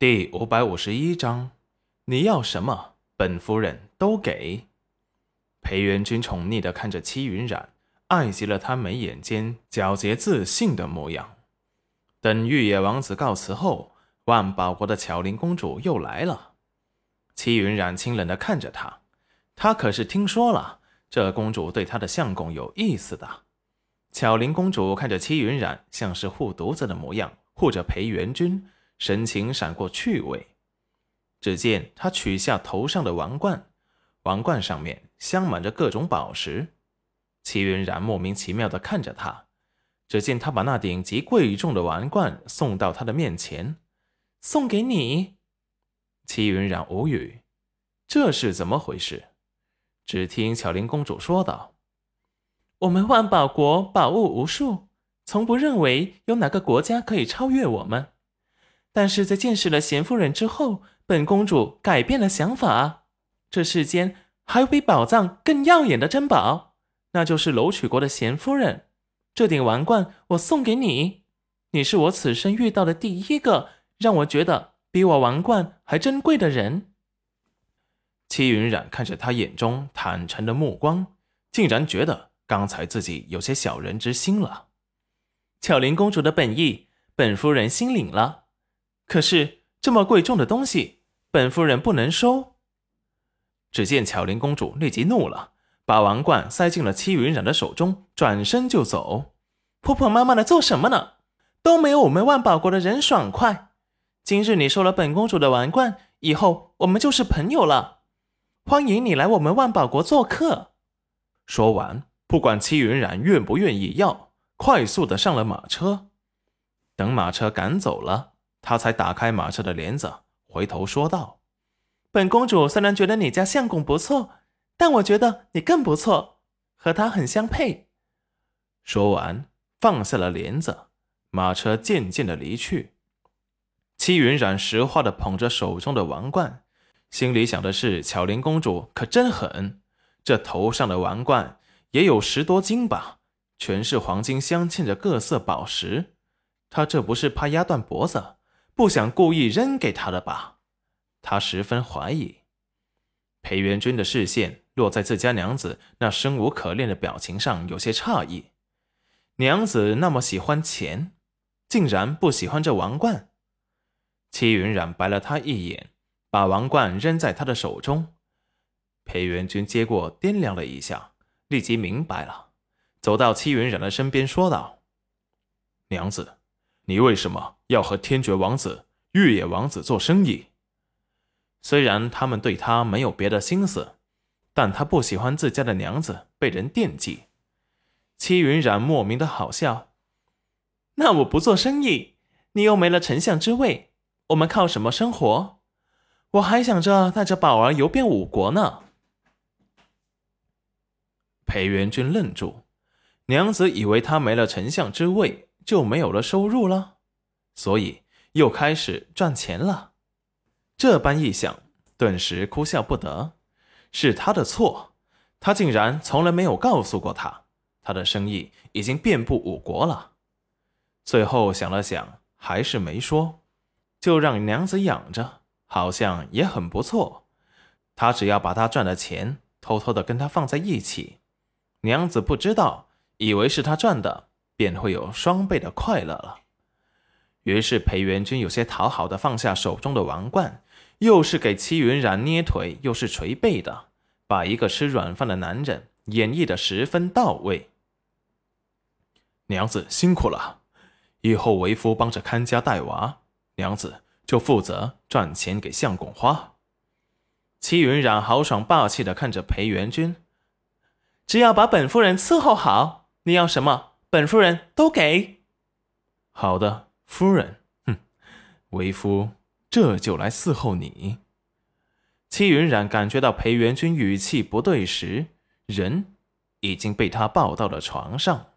第五百五十一章，你要什么，本夫人都给。裴元君宠溺的看着戚云染，爱极了他眉眼间皎洁自信的模样。等玉野王子告辞后，万宝国的巧玲公主又来了。戚云染清冷的看着她，她可是听说了，这公主对她的相公有意思的。巧玲公主看着戚云染，像是护犊子的模样，护着裴元君。神情闪过趣味，只见他取下头上的王冠，王冠上面镶满着各种宝石。齐云然莫名其妙的看着他，只见他把那顶极贵重的王冠送到他的面前，送给你。齐云然无语，这是怎么回事？只听巧玲公主说道：“我们万宝国宝物无数，从不认为有哪个国家可以超越我们。”但是在见识了贤夫人之后，本公主改变了想法。这世间还有比宝藏更耀眼的珍宝，那就是楼曲国的贤夫人。这顶王冠我送给你，你是我此生遇到的第一个让我觉得比我王冠还珍贵的人。戚云染看着他眼中坦诚的目光，竟然觉得刚才自己有些小人之心了。巧玲公主的本意，本夫人心领了。可是这么贵重的东西，本夫人不能收。只见巧玲公主立即怒了，把王冠塞进了戚云染的手中，转身就走。婆婆妈妈的做什么呢？都没有我们万宝国的人爽快。今日你收了本公主的王冠，以后我们就是朋友了。欢迎你来我们万宝国做客。说完，不管戚云染愿不愿意要，快速的上了马车。等马车赶走了。他才打开马车的帘子，回头说道：“本公主虽然觉得你家相公不错，但我觉得你更不错，和他很相配。”说完，放下了帘子，马车渐渐的离去。戚云染石化的捧着手中的王冠，心里想的是：巧玲公主可真狠，这头上的王冠也有十多斤吧，全是黄金镶嵌着各色宝石，她这不是怕压断脖子？不想故意扔给他的吧？他十分怀疑。裴元君的视线落在自家娘子那生无可恋的表情上，有些诧异。娘子那么喜欢钱，竟然不喜欢这王冠。戚云染白了他一眼，把王冠扔在他的手中。裴元君接过，掂量了一下，立即明白了，走到戚云染的身边，说道：“娘子。”你为什么要和天爵王子、玉野王子做生意？虽然他们对他没有别的心思，但他不喜欢自家的娘子被人惦记。戚云染莫名的好笑。那我不做生意，你又没了丞相之位，我们靠什么生活？我还想着带着宝儿游遍五国呢。裴元君愣住，娘子以为他没了丞相之位。就没有了收入了，所以又开始赚钱了。这般一想，顿时哭笑不得。是他的错，他竟然从来没有告诉过他，他的生意已经遍布五国了。最后想了想，还是没说，就让娘子养着，好像也很不错。他只要把他赚的钱偷偷的跟他放在一起，娘子不知道，以为是他赚的。便会有双倍的快乐了。于是裴元君有些讨好的放下手中的王冠，又是给戚云染捏腿，又是捶背的，把一个吃软饭的男人演绎的十分到位。娘子辛苦了，以后为夫帮着看家带娃，娘子就负责赚钱给相公花。戚云染豪爽霸气的看着裴元君，只要把本夫人伺候好，你要什么？本夫人都给。好的，夫人。哼，为夫这就来伺候你。戚云染感觉到裴元君语气不对时，人已经被他抱到了床上。